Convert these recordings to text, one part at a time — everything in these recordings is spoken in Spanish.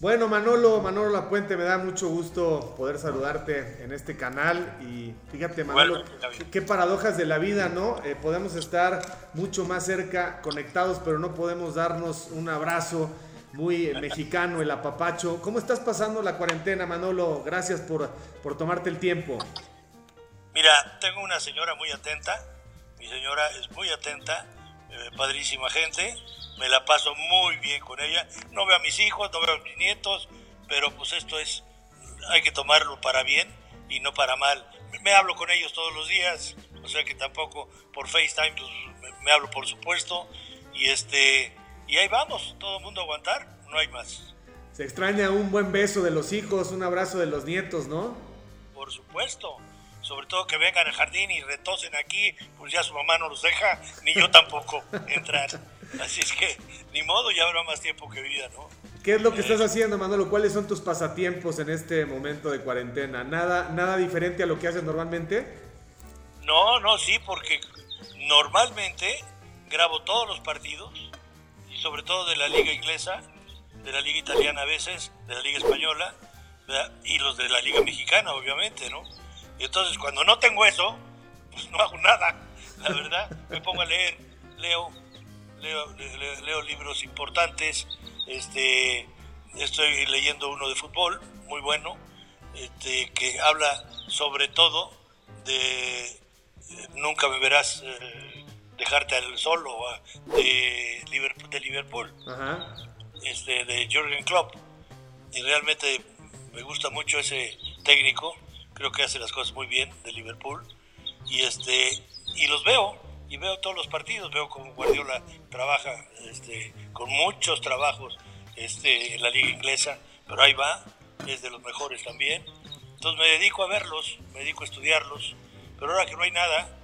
Bueno, Manolo, Manolo Lapuente, me da mucho gusto poder saludarte en este canal y fíjate, Manolo, qué, paradojas de la vida, ¿no? Eh, podemos estar mucho más cerca, conectados, pero no podemos darnos un abrazo muy mexicano, el apapacho. ¿Cómo estás pasando la cuarentena, Manolo? Gracias por, por tomarte el tiempo. Mira, tengo una señora muy atenta, mi señora es muy atenta, eh, padrísima gente, me la paso muy bien con ella. No veo a mis hijos, no veo a mis nietos, pero pues esto es, hay que tomarlo para bien y no para mal. Me hablo con ellos todos los días, o sea que tampoco por FaceTime pues, me, hablo por supuesto y este y ahí vamos, todo el mundo a aguantar, no hay más. Se extraña un buen beso de los hijos, un abrazo de los nietos, ¿no? Por supuesto sobre todo que vengan al jardín y retosen aquí, pues ya su mamá no los deja, ni yo tampoco entrar. Así es que, ni modo, ya habrá más tiempo que vida, ¿no? ¿Qué es lo que estás haciendo, Manolo? ¿Cuáles son tus pasatiempos en este momento de cuarentena? ¿Nada, nada diferente a lo que haces normalmente? No, no, sí, porque normalmente grabo todos los partidos, y sobre todo de la liga inglesa, de la liga italiana a veces, de la liga española, y los de la liga mexicana, obviamente, ¿no? Y entonces cuando no tengo eso, pues no hago nada, la verdad. Me pongo a leer, leo, leo, leo, libros importantes, este, estoy leyendo uno de fútbol, muy bueno, este, que habla sobre todo de eh, Nunca me verás eh, dejarte al solo de Liverpool, de Liverpool. Este, de Jürgen Klopp. Y realmente me gusta mucho ese técnico creo que hace las cosas muy bien de Liverpool. Y este y los veo y veo todos los partidos veo como Guardiola trabaja este, con muchos trabajos este, en la liga inglesa pero ahí va es de los mejores también. Entonces me dedico a verlos me dedico a estudiarlos pero ahora que no hay nada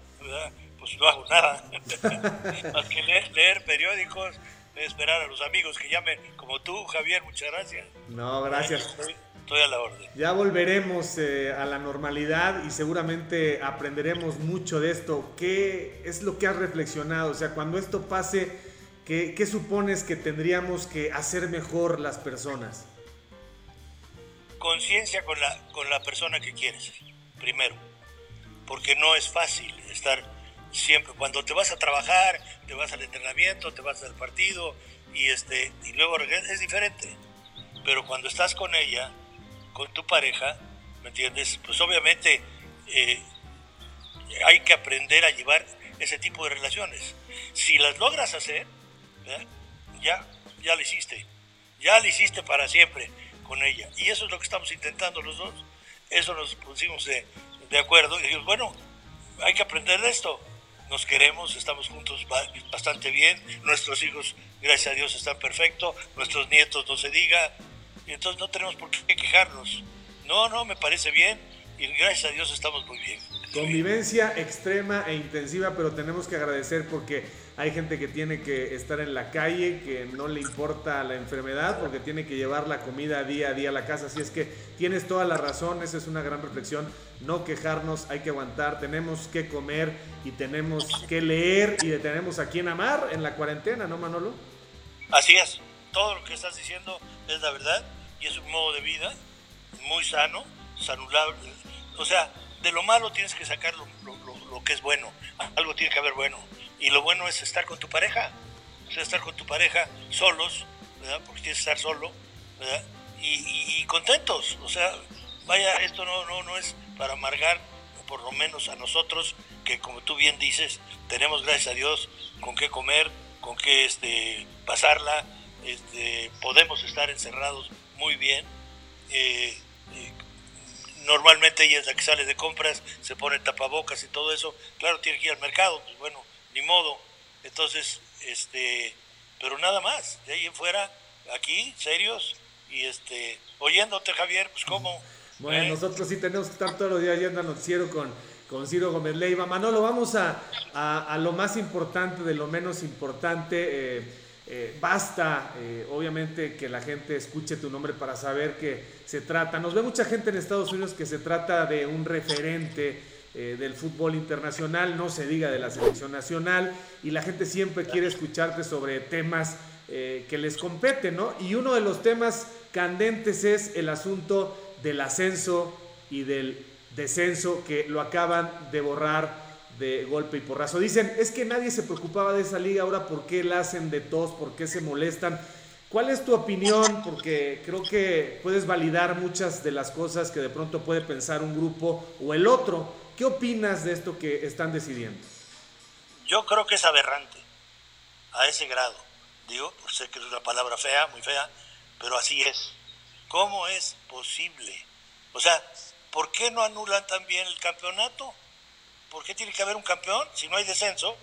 pues no hago nada más que leer, periódicos esperar a los amigos que llamen como tú Javier muchas gracias. No gracias Estoy a la orden. Ya volveremos eh, a la normalidad y seguramente aprenderemos mucho de esto. ¿Qué es lo que has reflexionado? O sea, cuando esto pase, ¿qué, qué supones que tendríamos que hacer mejor las personas? Conciencia con la, con la persona que quieres, primero. Porque no es fácil estar siempre. Cuando te vas a trabajar, te vas al entrenamiento, te vas al partido y, este, y luego es diferente. Pero cuando estás con ella, con tu pareja, ¿me entiendes? Pues obviamente eh, hay que aprender a llevar ese tipo de relaciones. Si las logras hacer, ya, ya lo hiciste, ya lo hiciste para siempre con ella. Y eso es lo que estamos intentando los dos. Eso nos pusimos de, de acuerdo y dijimos, bueno, hay que aprender de esto. Nos queremos, estamos juntos bastante bien, nuestros hijos, gracias a Dios, están perfectos, nuestros nietos no se diga, y entonces no tenemos por qué quejarnos. No, no, me parece bien y gracias a Dios estamos muy bien. Convivencia extrema e intensiva, pero tenemos que agradecer porque hay gente que tiene que estar en la calle, que no le importa la enfermedad, porque tiene que llevar la comida día a día a la casa. Así es que tienes toda la razón, esa es una gran reflexión. No quejarnos, hay que aguantar, tenemos que comer y tenemos que leer y tenemos a quien amar en la cuarentena, ¿no, Manolo? Así es, todo lo que estás diciendo es la verdad y es un modo de vida muy sano, saludable. O sea, de lo malo tienes que sacar lo, que es bueno, algo tiene que haber bueno. Y lo bueno es estar con tu pareja, o sea, estar con tu pareja solos, ¿verdad? Porque tienes que estar solo, ¿verdad? Y, contentos, o sea, vaya, esto no, no, no es para amargar, por lo menos a nosotros, que como tú bien dices, tenemos, gracias a Dios, con qué comer, con qué este, pasarla, este, podemos estar encerrados muy bien. Eh, normalmente ella es la que sale de compras, se pone tapabocas y todo eso. Claro, tiene que ir al mercado, pues bueno, ni modo. Entonces, este, pero nada más, de ahí en fuera, aquí, serios, y este, oyéndote Javier, pues cómo. Bueno, ¿Eh? nosotros sí tenemos que estar todos los días yendo al noticiero con, con Ciro Gómez Leiva. Manolo, vamos a, a, lo más importante de lo menos importante. Eh, basta, eh, obviamente, que la gente escuche tu nombre para saber que se trata. Nos ve mucha gente en Estados Unidos que se trata de un referente eh, del fútbol internacional, no se diga de la selección nacional, y la gente siempre quiere escucharte sobre temas que les competen, ¿no? Y uno de los temas candentes es el asunto del ascenso y del descenso que lo acaban de borrar de golpe y porrazo. Dicen, es que nadie se preocupaba de esa liga, ahora por qué la hacen de tos, por qué se molestan. ¿Cuál es tu opinión? Porque creo que puedes validar muchas de las cosas que de pronto puede pensar un grupo o el otro. ¿Qué opinas de esto que están decidiendo? Yo creo que es aberrante, a ese grado. Digo, sé que es una palabra fea, muy fea, pero así es. ¿Cómo es posible? O sea, ¿por qué no anulan también el campeonato? ¿Por qué tiene que haber un campeón? Si no hay descenso,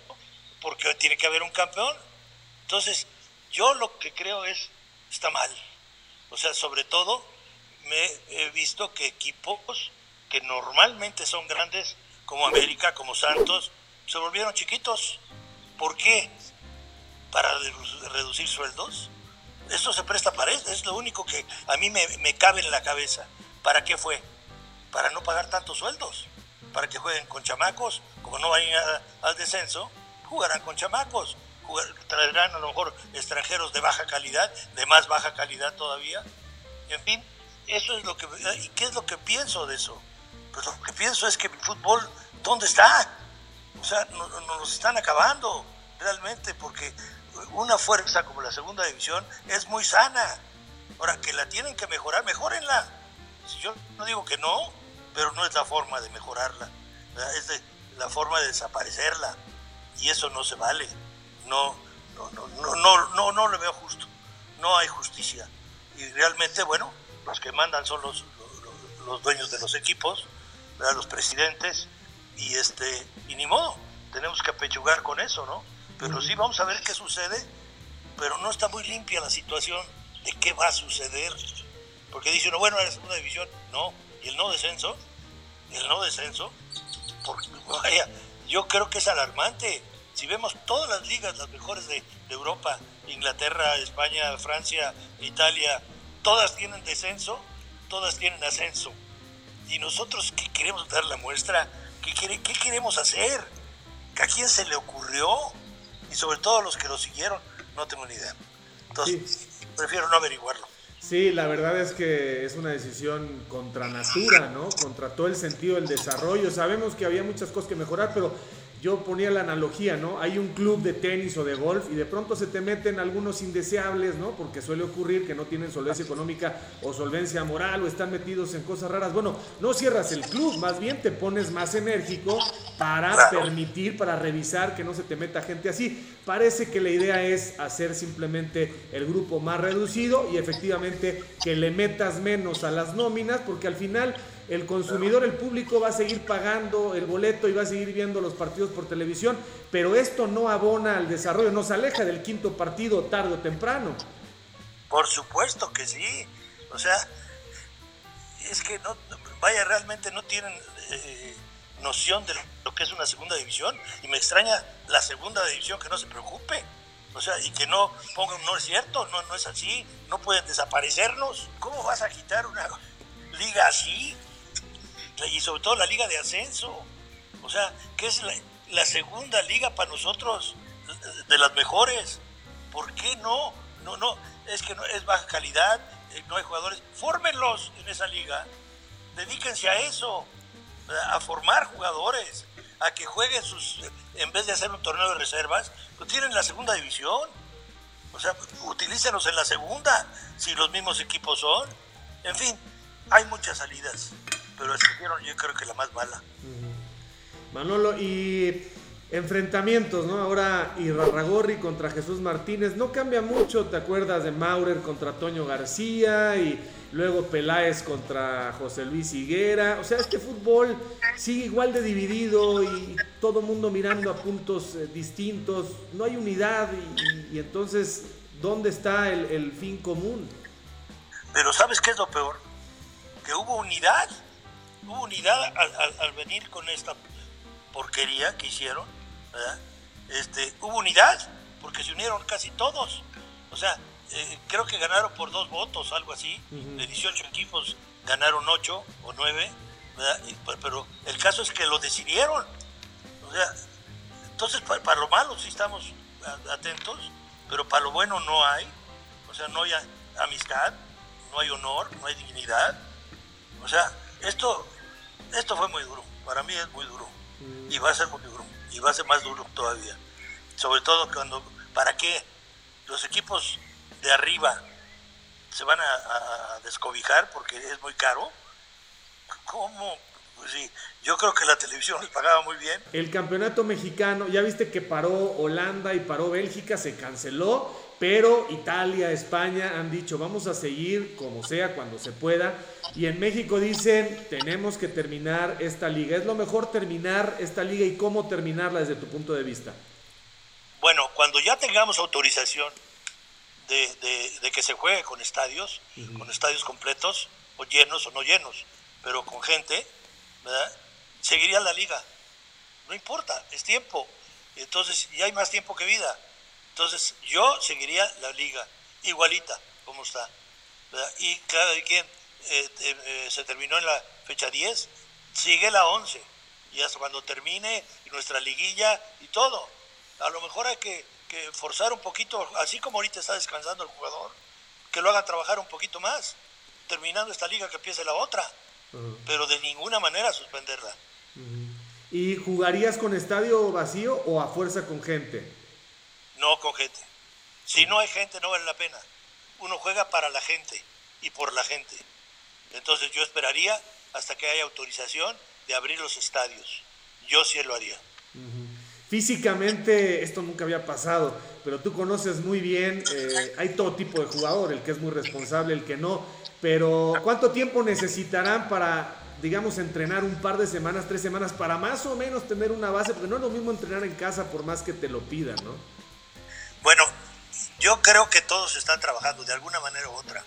¿por qué tiene que haber un campeón? Entonces, yo lo que creo es, está mal. O sea, sobre todo, me he visto que equipos que normalmente son grandes, como América, como Santos, se volvieron chiquitos. ¿Por qué? ¿Para reducir sueldos? Esto se presta para eso, es lo único que a mí me, me cabe en la cabeza. ¿Para qué fue? Para no pagar tantos sueldos, para que jueguen con chamacos, como no vayan al descenso, jugarán con chamacos traerán a lo mejor extranjeros de baja calidad, de más baja calidad todavía. En fin, eso es lo que... ¿Y qué es lo que pienso de eso? Pues lo que pienso es que el fútbol, ¿dónde está? O sea, nos, nos están acabando realmente porque una fuerza como la segunda división es muy sana. Ahora, que la tienen que mejorar, mejorenla. Si yo no digo que no, pero no es la forma de mejorarla. Es de, la forma de desaparecerla. Y eso no se vale no, no, no, no, no, no, le veo justo. No hay justicia. Y realmente, bueno, los que mandan son los, los, dueños de los equipos, los presidentes, y este, y ni modo, tenemos que apechugar con eso, ¿no? Pero sí vamos a ver qué sucede, pero no está muy limpia la situación de qué va a suceder. Porque dice uno, bueno, en la segunda división, no, y el no descenso, el no descenso, porque vaya, yo creo que es alarmante si vemos todas las ligas, las mejores de, Europa, Inglaterra, España, Francia, Italia, todas tienen descenso, todas tienen ascenso. Y nosotros, ¿qué queremos dar la muestra? ¿Qué, qué queremos hacer? ¿A quién se le ocurrió? Y sobre todo a los que lo siguieron, no tengo ni idea. Entonces, prefiero no averiguarlo. Sí, la verdad es que es una decisión contra natura, ¿no? Contra todo el sentido del desarrollo. Sabemos que había muchas cosas que mejorar, pero yo ponía la analogía, ¿no? Hay un club de tenis o de golf y de pronto se te meten algunos indeseables, ¿no? Porque suele ocurrir que no tienen solvencia económica o solvencia moral o están metidos en cosas raras. Bueno, no cierras el club, más bien te pones más enérgico para permitir, para revisar que no se te meta gente así. Parece que la idea es hacer simplemente el grupo más reducido y efectivamente que le metas menos a las nóminas, porque al final el consumidor, el público va a seguir pagando el boleto y va a seguir viendo los partidos por televisión, pero esto no abona al desarrollo, nos aleja del quinto partido tarde o temprano. Por supuesto que sí, o sea, es que no, vaya, realmente no tienen eh, noción de lo que es una segunda división y me extraña la segunda división que no se preocupe. O sea, y que no pongan, no es cierto, no, no es así, no pueden desaparecernos. ¿Cómo vas a quitar una liga así? Y sobre todo la liga de ascenso. O sea, que es la, segunda liga para nosotros de las mejores. ¿Por qué no? No, no, es que no, es baja calidad, eh, no hay jugadores. Fórmenlos en esa liga. Dedíquense a eso, a formar jugadores, a que jueguen sus, en vez de hacer un torneo de reservas, pues tienen la segunda división. O sea, utilícenos en la segunda, si los mismos equipos son. En fin, hay muchas salidas pero escogieron yo creo que la más mala. Manolo, y enfrentamientos, ¿no? Ahora Irarragorri contra Jesús Martínez, no cambia mucho, ¿te acuerdas de Maurer contra Toño García y luego Peláez contra José Luis Higuera? O sea, este fútbol sigue igual de dividido y todo mundo mirando a puntos eh, distintos, no hay unidad y, entonces, ¿dónde está el, el fin común? Pero ¿sabes qué es lo peor? Que hubo unidad hubo unidad al, venir con esta porquería que hicieron, ¿verdad? Este, hubo unidad porque se unieron casi todos. O sea, eh, creo que ganaron por dos votos, algo así. De 18 equipos ganaron 8 o 9, ¿verdad? Pues, pero el caso es que lo decidieron. O sea, entonces para, lo malo sí estamos atentos, pero para lo bueno no hay. O sea, no hay amistad, no hay honor, no hay dignidad. O sea, esto, esto fue muy duro, para mí es muy duro. Mm. Y va a ser muy duro, y va a ser más duro todavía. Sobre todo cuando, ¿para qué? Los equipos de arriba se van a, descobijar porque es muy caro. ¿Cómo? Pues sí, yo creo que la televisión les pagaba muy bien. El campeonato mexicano, ya viste que paró Holanda y paró Bélgica, se canceló, pero Italia, España han dicho vamos a seguir como sea, cuando se pueda. Y en México dicen tenemos que terminar esta liga. ¿Es lo mejor terminar esta liga y cómo terminarla desde tu punto de vista? Bueno, cuando ya tengamos autorización de, que se juegue con estadios, con estadios completos, o llenos o no llenos, pero con gente, ¿verdad? Seguiría la liga. No importa, es tiempo. Entonces ya hay más tiempo que vida. Entonces yo seguiría la liga igualita como está. Y cada quien eh, eh, se terminó en la fecha 10, sigue la 11. Y hasta cuando termine nuestra liguilla y todo. A lo mejor hay que forzar un poquito, así como ahorita está descansando el jugador, que lo haga trabajar un poquito más, terminando esta liga que empiece la otra, pero de ninguna manera suspenderla. ¿Y jugarías con estadio vacío o a fuerza con gente? No con gente. Si no hay gente no vale la pena. Uno juega para la gente y por la gente. Entonces yo esperaría hasta que haya autorización de abrir los estadios. Yo sí lo haría. Físicamente esto nunca había pasado, pero tú conoces muy bien, eh, hay todo tipo de jugador, el que es muy responsable, el que no, pero ¿cuánto tiempo necesitarán para, digamos, entrenar un par de semanas, tres semanas, para más o menos tener una base? Porque no es lo mismo entrenar en casa por más que te lo pidan, ¿no? Bueno, yo creo que todos están trabajando de alguna manera u otra.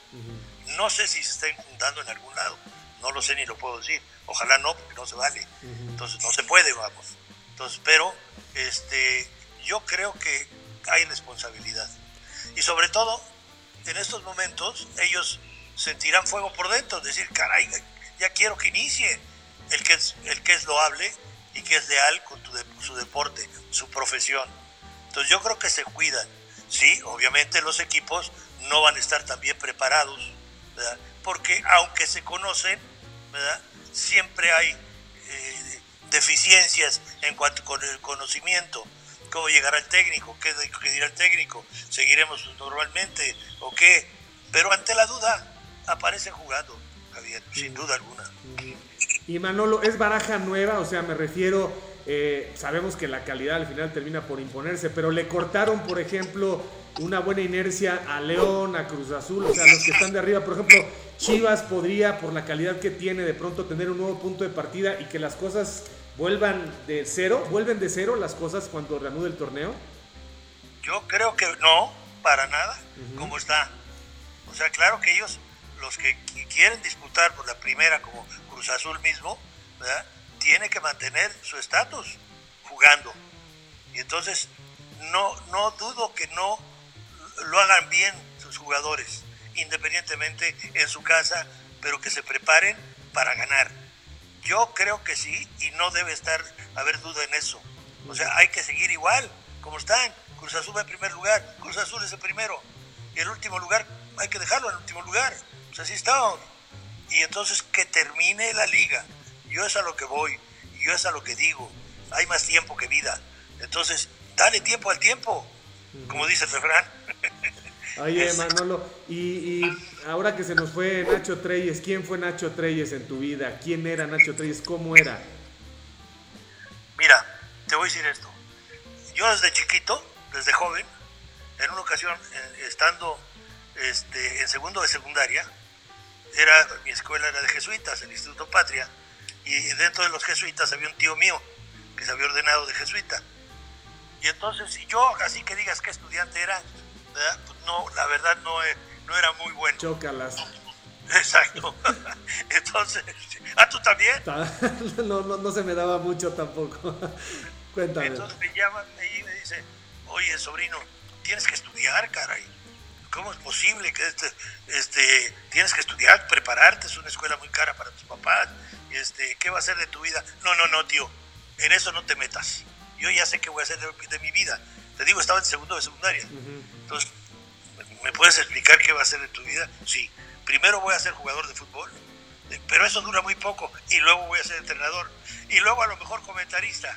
No sé si se estén juntando en algún lado, no lo sé ni lo puedo decir. Ojalá no, porque no se vale. Entonces no se puede, vamos. Entonces, pero este, yo creo que hay responsabilidad. Y sobre todo, en estos momentos, ellos sentirán fuego por dentro, decir, caray, ya quiero que inicie el que es, el que es loable y que es leal con su deporte, su profesión. Entonces yo creo que se cuidan. Sí, obviamente los equipos no van a estar tan bien preparados, porque aunque se conocen, siempre hay deficiencias en cuanto con el conocimiento, cómo llegará el técnico, qué, dirá el técnico, seguiremos normalmente o qué, pero ante la duda aparece jugando, Javier, sin duda alguna. Y Manolo, ¿es baraja nueva? O sea, me refiero, eh, sabemos que la calidad al final termina por imponerse, pero le cortaron, por ejemplo, una buena inercia a León, a Cruz Azul, o sea, los que están de arriba, por ejemplo, Chivas podría, por la calidad que tiene, de pronto tener un nuevo punto de partida y que las cosas vuelvan de cero, vuelven de cero las cosas cuando reanude el torneo? Yo creo que no, para nada, como está. O sea, claro que ellos, los que quieren disputar por la primera, como Cruz Azul mismo, ¿verdad? tiene que mantener su estatus jugando. Y entonces, no, no dudo que no lo hagan bien sus jugadores, independientemente en su casa, pero que se preparen para ganar. Yo creo que sí y no debe estar haber duda en eso. O sea, hay que seguir igual, como están. Cruz Azul va en primer lugar, Cruz Azul es el primero. Y el último lugar, hay que dejarlo en el último lugar. Así está. Y entonces que termine la liga. Yo es a lo que voy, yo es a lo que digo. Hay más tiempo que vida. Entonces, dale tiempo al tiempo, como dice el refrán. Oye, Manolo, y, ahora que se nos fue Nacho Treyes, ¿quién fue Nacho Treyes en tu vida? ¿Quién era Nacho Treyes? ¿Cómo era? Mira, te voy a decir esto. Yo desde chiquito, desde joven, en una ocasión, eh, estando este, en segundo de secundaria, era, mi escuela era de jesuitas, el Instituto Patria, y dentro de los jesuitas había un tío mío que se había ordenado de jesuita. Y entonces, si yo, así que digas qué estudiante era, pues no, la verdad no, eh, no era muy bueno. Chócalas. Exacto. Entonces, ¿ah, tú también? No, no, no se me daba mucho tampoco. Cuéntame. Entonces me llaman y me dicen, oye, sobrino, tienes que estudiar, caray. ¿Cómo es posible que este, este, tienes que estudiar, prepararte? Es una escuela muy cara para tus papás. Este, ¿Qué va a ser de tu vida? No, no, no, tío. En eso no te metas. Yo ya sé qué voy a hacer de mi vida. Te digo, estaba en segundo de secundaria. Entonces, ¿me puedes explicar qué va a ser de tu vida? Sí. primero voy a ser jugador de fútbol, pero eso dura muy poco, y luego voy a ser entrenador, y luego a lo mejor comentarista.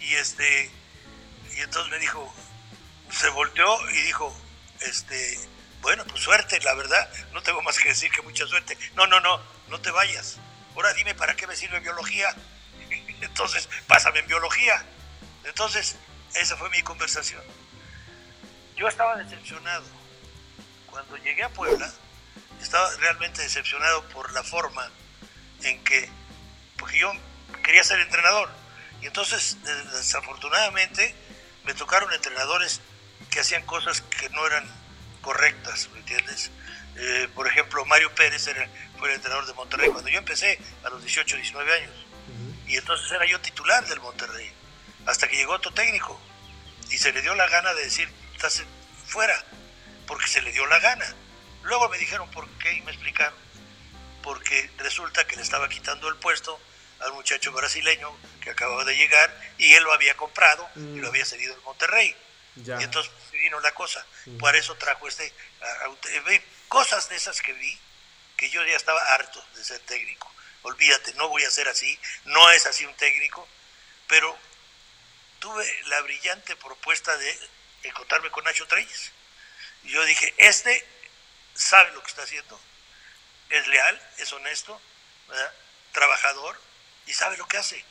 Y este, y entonces me dijo, se volteó y dijo, este, bueno, pues suerte, la verdad, no tengo más que decir que mucha suerte. No, no, no, no te vayas. Ahora dime para qué me sirve biología. Entonces, pásame en biología. Entonces, esa fue mi conversación. Yo estaba decepcionado. Cuando llegué a Puebla, estaba realmente decepcionado por la forma en que, porque yo quería ser entrenador. Y entonces, desafortunadamente, me tocaron entrenadores que hacían cosas que no eran correctas, ¿me entiendes? Eh, por ejemplo, Mario Pérez era, fue el entrenador de Monterrey cuando yo empecé a los 18, 19 años. Y entonces era yo titular del Monterrey, hasta que llegó otro técnico. Y se le dio la gana de decir, estás fuera, porque se le dio la gana. Luego me dijeron por qué y me explicaron. Porque resulta que le estaba quitando el puesto al muchacho brasileño que acababa de llegar y él lo había comprado y lo mm. había cedido al Monterrey. Y entonces vino la cosa. Mm. Por eso trajo este. cosas de esas que vi, que yo ya estaba harto de ser técnico. Olvídate, no voy a ser así, no es así un técnico, pero tuve la brillante propuesta de encontrarme con Nacho Treyes. Y yo dije, este sabe lo que está haciendo, es leal, es honesto, trabajador y sabe lo que hace.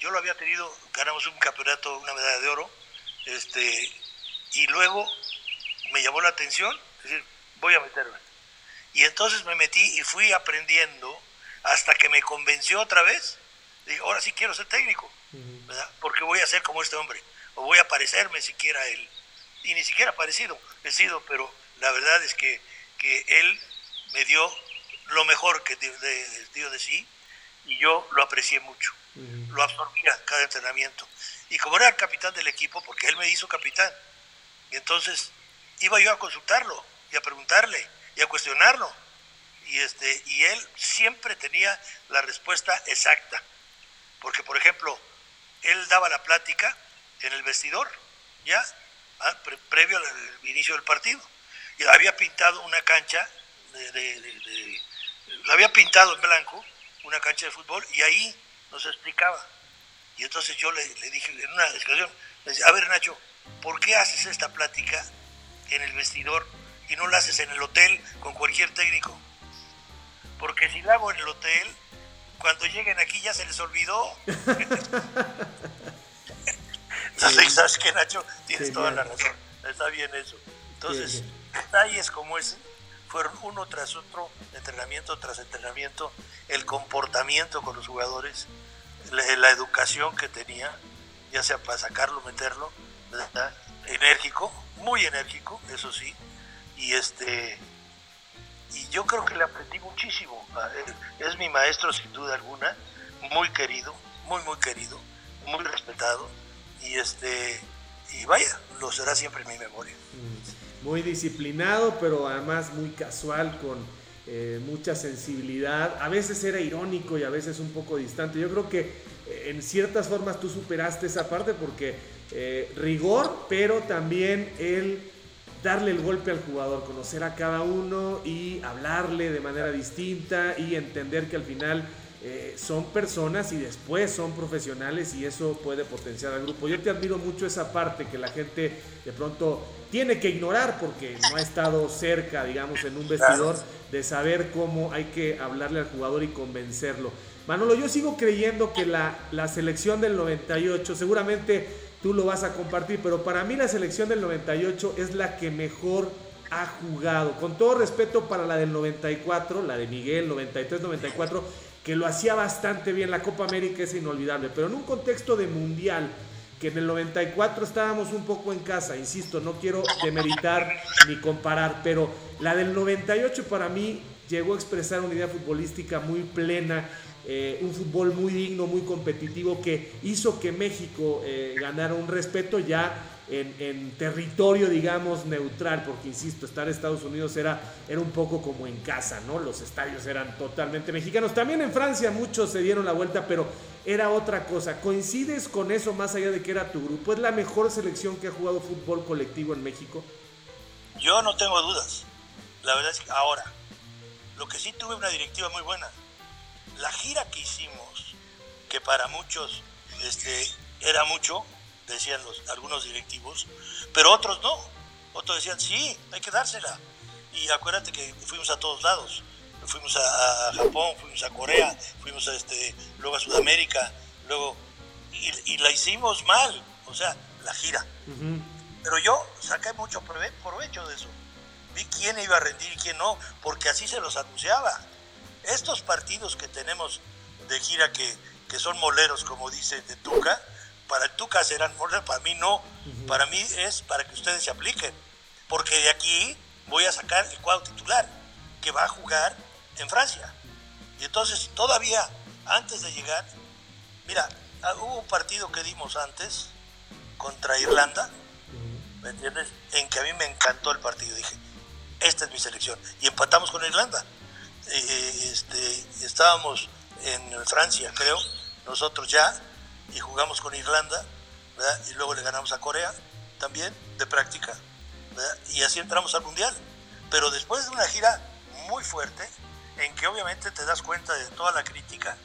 Yo lo había tenido, ganamos un campeonato, una medalla de oro, este, y luego me llamó la atención, es decir, voy a meterme. Y entonces me metí y fui aprendiendo hasta que me convenció otra vez. Dije, ahora sí quiero ser técnico, ¿verdad? Porque voy a ser como este hombre, o voy a parecerme siquiera a él. Y ni siquiera parecido, he sido, pero la verdad es que, que él me dio lo mejor que dio de, sí y yo lo aprecié mucho. Lo absorbía cada entrenamiento. Y como era el capitán del equipo, porque él me hizo capitán, y entonces iba yo a consultarlo y a preguntarle y a cuestionarlo. Y, este, y él siempre tenía la respuesta exacta. Porque, por ejemplo, él daba la plática en el vestidor, ya, ah, previo al inicio del partido. Y había pintado una cancha, lo había pintado en blanco, una cancha de fútbol, y ahí nos explicaba. Y entonces yo le, dije en una discusión, a ver Nacho, ¿por qué haces esta plática en el vestidor y no la haces en el hotel con cualquier técnico? Porque si la hago en el hotel, cuando lleguen aquí ya se les olvidó. Entonces, ¿sabes qué, Nacho? Tienes toda la razón. Está bien eso. Entonces, detalles como ese fueron uno tras otro, entrenamiento tras entrenamiento, el comportamiento con los jugadores, la educación que tenía, ya sea para sacarlo, meterlo, enérgico, muy enérgico, eso sí, y este y yo creo que le aprendí muchísimo. Es mi maestro sin duda alguna, muy querido, muy muy querido, muy respetado y este y vaya, lo será siempre en mi memoria. Muy disciplinado, pero además muy casual con eh, mucha sensibilidad. A veces era irónico y a veces un poco distante. Yo creo que eh, en ciertas formas tú superaste esa parte porque eh, rigor, pero también el darle el golpe al jugador, conocer a cada uno y hablarle de manera distinta y entender que al final eh, son personas y después son profesionales y eso puede potenciar al grupo. Yo te admiro mucho esa parte que la gente de pronto tiene que ignorar porque no ha estado cerca, digamos, en un vestidor de saber cómo hay que hablarle al jugador y convencerlo. Manolo, yo sigo creyendo que la, la selección del 98, seguramente tú lo vas a compartir, pero para mí la selección del 98 es la que mejor ha jugado. Con todo respeto para la del 94, la de Miguel, 93-94, que lo hacía bastante bien. La Copa América es inolvidable, pero en un contexto de mundial, que en el 94 estábamos un poco en casa, insisto, no quiero demeritar ni comparar, pero la del 98 para mí llegó a expresar una idea futbolística muy plena, eh, un fútbol muy digno, muy competitivo, que hizo que México eh, ganara un respeto ya en, territorio, digamos, neutral, porque insisto, estar en Estados Unidos era, era un poco como en casa, ¿no? Los estadios eran totalmente mexicanos. También en Francia muchos se dieron la vuelta, pero era otra cosa. ¿Coincides con eso más allá de que era tu grupo? ¿Es la mejor selección que ha jugado fútbol colectivo en México? Yo no tengo dudas. La verdad es que ahora, Lo que sí tuve una directiva muy buena. La gira que hicimos, que para muchos este, era mucho, decían los, algunos directivos, pero otros no. Otros decían, sí, hay que dársela. Y acuérdate que fuimos a todos lados. Fuimos a, Japón, fuimos a Corea, fuimos a este, luego a Sudamérica, luego y, la hicimos mal, o sea, la gira. Pero yo saqué mucho provecho de eso. Vi quién iba a rendir y quién no, porque así se los anunciaba. Estos partidos que tenemos de gira que, que son moleros, como dice de Tuca, para el Tuca serán moleros, para mí no. Para mí es para que ustedes se apliquen. Porque de aquí voy a sacar el cuadro titular, que va a jugar en Francia. Y entonces todavía antes de llegar, mira, ah, hubo un partido que dimos antes contra Irlanda, ¿me entiendes? En que a mí me encantó el partido. Dije, esta es mi selección. Y empatamos con Irlanda. Eh, este, estábamos en Francia, creo, nosotros ya, y jugamos con Irlanda, y luego le ganamos a Corea también, de práctica, y así entramos al Mundial. Pero después de una gira muy fuerte, en que obviamente te das cuenta de toda la crítica,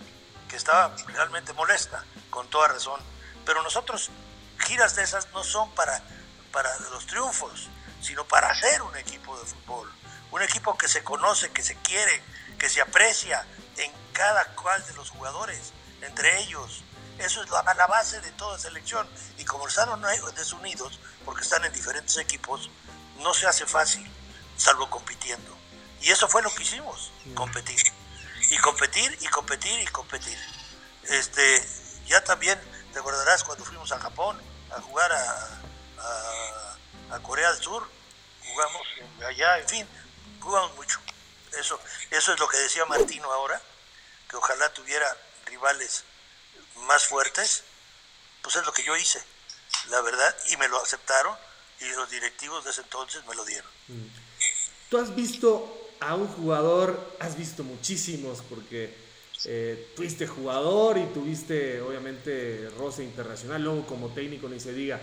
que estaba realmente molesta, con toda razón. Pero nosotros, giras de esas no son para, para los triunfos, sino para hacer un equipo de fútbol. Un equipo que se conoce, que se quiere, que se aprecia en cada cual de los jugadores, entre ellos. Eso es la, base de toda selección. Y como están desunidos, porque están en diferentes equipos, no se hace fácil, salvo compitiendo. Y eso fue lo que hicimos, competir. Y competir, y competir, y competir. Este, ya también, te acordarás cuando fuimos a Japón a jugar a, a, Corea del Sur, jugamos allá, en fin, jugamos mucho. Eso, eso es lo que decía Martino ahora, que ojalá tuviera rivales más fuertes, pues es lo que yo hice, la verdad, y me lo aceptaron, y los directivos de ese entonces me lo dieron. Mm. Tú has visto a un jugador, has visto muchísimos, porque eh, tuviste jugador y tuviste obviamente roce internacional, luego como técnico ni se diga.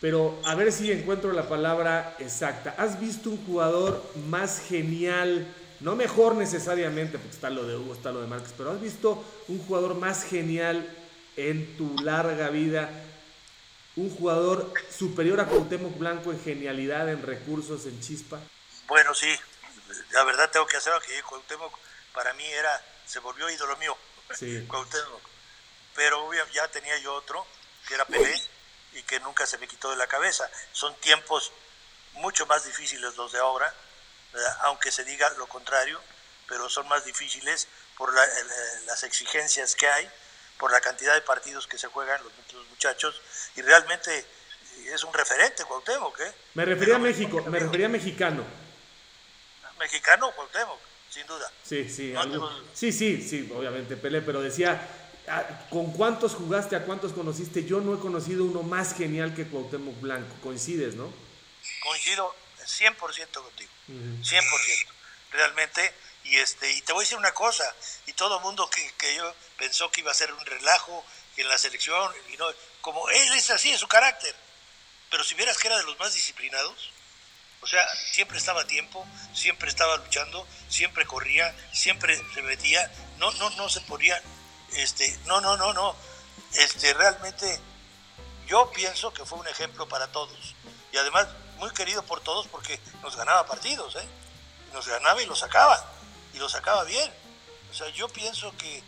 Pero a ver si encuentro la palabra exacta. ¿Has visto un jugador más genial? No mejor necesariamente, porque está lo de Hugo, está lo de Márquez, pero ¿has visto un jugador más genial en tu larga vida? ¿Un jugador superior a Cuauhtémoc Blanco en genialidad, en recursos, en chispa? Bueno, sí, la verdad tengo que hacerlo, que Cuauhtémoc para mí era, se volvió ídolo mío, sí. Cuauhtémoc. Pero ya tenía yo otro, que era Pelé, y que nunca se me quitó de la cabeza. Son tiempos mucho más difíciles los de ahora, aunque se diga lo contrario, pero son más difíciles por las exigencias que hay, por la cantidad de partidos que se juegan los, muchachos, y realmente es un referente Cuauhtémoc. ¿eh? Me refería a México, me refería a mexicano mexicano Cuauhtémoc, sin duda. Sí, sí, sí, sí, sí, obviamente Pelé, pero decía, ah, ¿con cuántos jugaste, a cuántos conociste? Yo no he conocido uno más genial que Cuauhtémoc Blanco, coincides, ¿no? Coincido 100% contigo, 100%, realmente, y este y te voy a decir una cosa, y todo el mundo que, que yo pensó que iba a ser un relajo en la selección, y no, como él es así, es su carácter, pero si vieras que era de los más disciplinados, o sea, siempre estaba a tiempo, siempre estaba luchando, siempre corría, siempre se metía, no, no, no se ponía, este, no, no, no, no. Este, realmente yo pienso que fue un ejemplo para todos. Y además muy querido por todos porque nos ganaba partidos, ¿eh? Nos ganaba y lo sacaba. Y lo sacaba bien. O sea, yo pienso que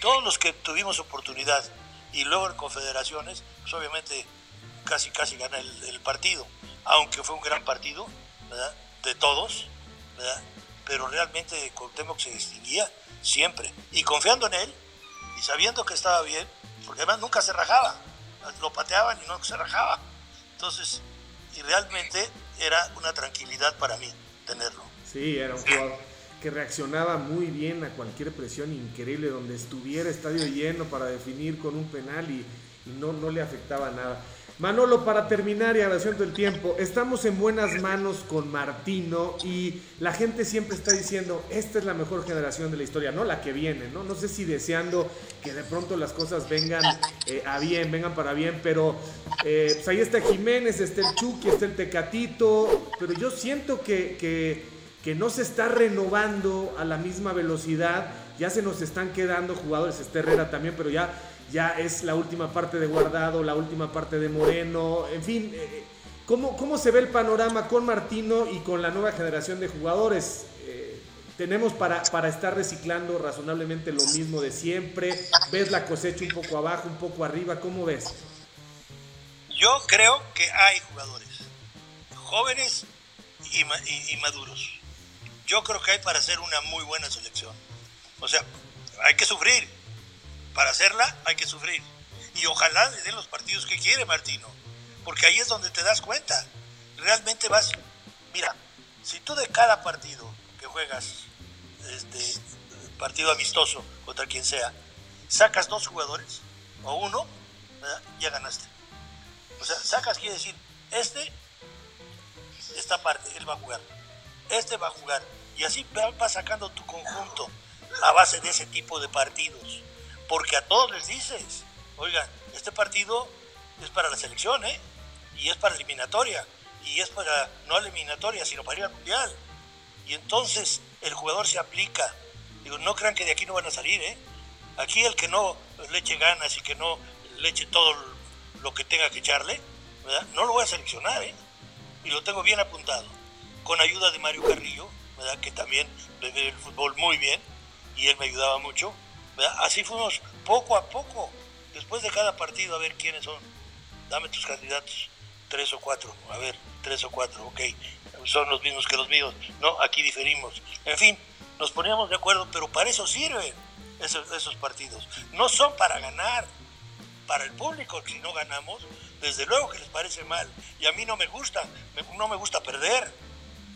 todos los que tuvimos oportunidad y luego en confederaciones, pues obviamente casi casi gana el partido aunque fue un gran partido, ¿verdad? De todos, ¿verdad? Pero realmente Cuauhtémoc se distinguía siempre. Y confiando en él, y sabiendo que estaba bien, porque además nunca se rajaba. Lo pateaban y no se rajaba. Entonces, y realmente era una tranquilidad para mí tenerlo. Sí, era un jugador que reaccionaba muy bien a cualquier presión increíble, donde estuviera estadio lleno para definir con un penal y, no, no le afectaba nada. Manolo, para terminar y agradeciendo el tiempo, estamos en buenas manos con Martino y la gente siempre está diciendo, esta es la mejor generación de la historia, no la que viene, ¿no? No sé si deseando que de pronto las cosas vengan eh, a bien, vengan para bien, pero eh, pues ahí está Jiménez, está el Chucky, está el Tecatito, pero yo siento que no se está renovando a la misma velocidad, ya se nos están quedando jugadores, este Herrera también, pero ya, ya es la última parte de Guardado, la última parte de Moreno, en fin, eh, ¿cómo, ¿cómo, se ve el panorama con Martino y con la nueva generación de jugadores? Eh, tenemos para, para estar reciclando razonablemente lo mismo de siempre, ves la cosecha un poco abajo, un poco arriba, ¿cómo ves? Yo creo que hay jugadores jóvenes y, maduros. Yo creo que hay para hacer una muy buena selección. O sea, hay que sufrir. Para hacerla hay que sufrir. Y ojalá le den los partidos que quiere Martino. Porque ahí es donde te das cuenta. Realmente vas... Mira, si tú de cada partido que juegas, este, partido amistoso contra quien sea, sacas dos jugadores o uno, ya ganaste. O sea, sacas quiere decir, este, esta parte, él va a jugar. Este va a jugar. Y así vas sacando tu conjunto a base de ese tipo de partidos. Porque a todos les dices, oigan, este partido es para la selección, ¿eh? Y es para eliminatoria. Y es para, no eliminatoria, sino para ir al mundial. Y entonces el jugador se aplica. Digo, no crean que de aquí no van a salir, ¿eh? Aquí el que no le eche ganas y que no le eche todo lo que tenga que echarle, ¿verdad? no lo voy a seleccionar, ¿eh? y lo tengo bien apuntado, con ayuda de Mario Carrillo, ¿verdad? que también ve el fútbol muy bien, y él me ayudaba mucho. ¿verdad? Así fuimos poco a poco, después de cada partido, a ver quiénes son. Dame tus candidatos, tres o cuatro, a ver, tres o cuatro, ok, son los mismos que los míos. No, aquí diferimos. En fin, nos poníamos de acuerdo, pero para eso sirven esos, esos partidos. No son para ganar, para el público, si no ganamos, desde luego que les parece mal. Y a mí no me gusta, no me gusta perder,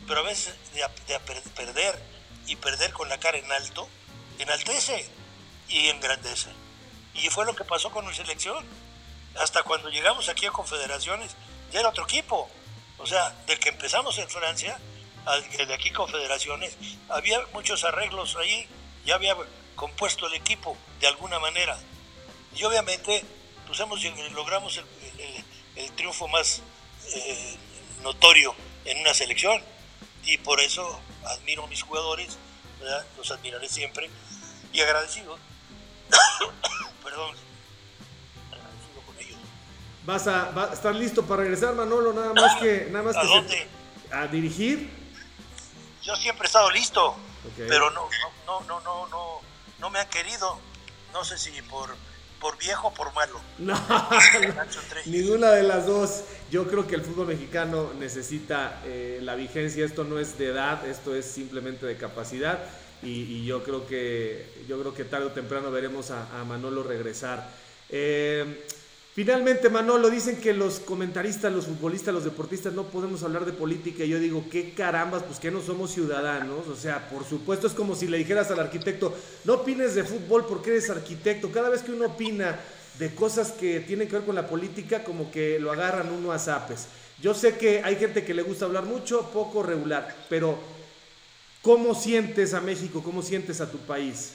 pero a veces de, perder y perder con la cara en alto, enaltece y engrandece. Y fue lo que pasó con la selección. Hasta cuando llegamos aquí a confederaciones, ya era otro equipo. O sea, del que empezamos en Francia, de aquí confederaciones, había muchos arreglos ahí, ya había compuesto el equipo de alguna manera. Y obviamente pues hemos, logramos el, triunfo más eh, notorio en una selección y por eso admiro a mis jugadores, los admiraré siempre y agradecido, perdón, agradecido con ellos. ¿Vas a, estar listo para regresar, Manolo? Nada más que... Nada más ¿A que dónde? ¿A dirigir? Yo siempre he estado listo, pero no, no, no, no, no, no me han querido. No sé si por por viejo o por malo. No, ninguna de las dos. Yo creo que el fútbol mexicano necesita eh, la vigencia. Esto no es de edad, esto es simplemente de capacidad. Y, yo creo que yo creo que tarde o temprano veremos a, a Manolo regresar. Eh, Finalmente, Manolo, dicen que los comentaristas, los futbolistas, los deportistas no podemos hablar de política. Y yo digo, ¿qué carambas? Pues que no somos ciudadanos. O sea, por supuesto, es como si le dijeras al arquitecto, no opines de fútbol porque eres arquitecto. Cada vez que uno opina de cosas que tienen que ver con la política, como que lo agarran uno a zapes. Yo sé que hay gente que le gusta hablar mucho, poco, regular, pero ¿cómo sientes a México? ¿Cómo sientes a tu país?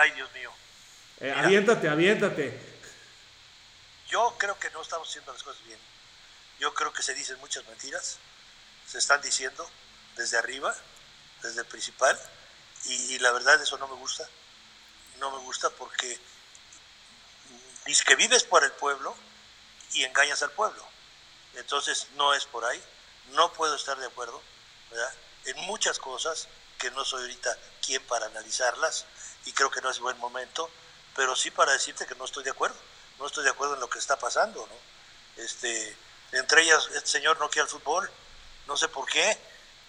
Ay, Dios mío. Eh, aviéntate, aviéntate. Yo creo que no estamos haciendo las cosas bien. Yo creo que se dicen muchas mentiras, se están diciendo desde arriba, desde el principal, y, la verdad eso no me gusta. No me gusta porque dices que vives por el pueblo y engañas al pueblo. Entonces no es por ahí. No puedo estar de acuerdo en muchas cosas que no soy ahorita quien para analizarlas y creo que no es buen momento, pero sí para decirte que no estoy de acuerdo no estoy de acuerdo en lo que está pasando, ¿no? Este, entre ellas, este señor no quiere el fútbol, no sé por qué.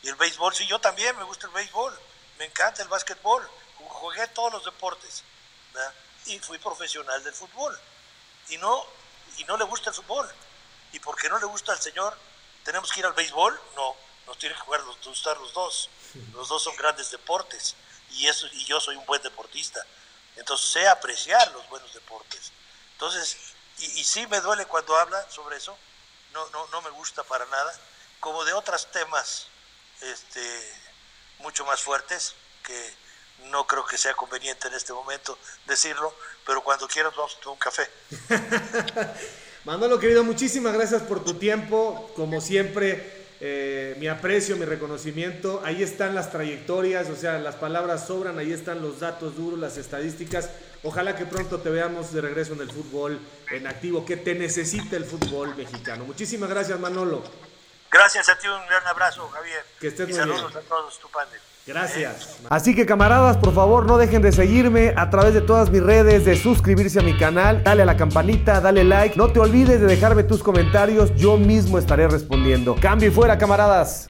Y el béisbol, sí, yo también me gusta el béisbol, me encanta el básquetbol, jugué todos los deportes, ¿verdad? Y fui profesional del fútbol. Y no, y no le gusta el fútbol. ¿Y por qué no le gusta al señor? ¿Tenemos que ir al béisbol? No, nos tienen que jugar, gustar los dos. Los dos son grandes deportes. Y, eso, y yo soy un buen deportista. Entonces sé apreciar los buenos deportes. Entonces, y, sí me duele cuando habla sobre eso, no, no, no me gusta para nada, como de otros temas este, mucho más fuertes, que no creo que sea conveniente en este momento decirlo, pero cuando quieras vamos a tomar un café. Manolo, querido, muchísimas gracias por tu tiempo. Como siempre, eh, mi aprecio, mi reconocimiento. Ahí están las trayectorias, o sea, las palabras sobran, ahí están los datos duros, las estadísticas. Ojalá que pronto te veamos de regreso en el fútbol en activo, que te necesite el fútbol mexicano. Muchísimas gracias, Manolo. Gracias a ti, un gran abrazo, Javier. Que estés y muy saludos bien. a todos, tu padre. Gracias. Así que camaradas, por favor, no dejen de seguirme a través de todas mis redes, de suscribirse a mi canal, dale a la campanita, dale like, no te olvides de dejarme tus comentarios, yo mismo estaré respondiendo. Cambio y fuera, camaradas.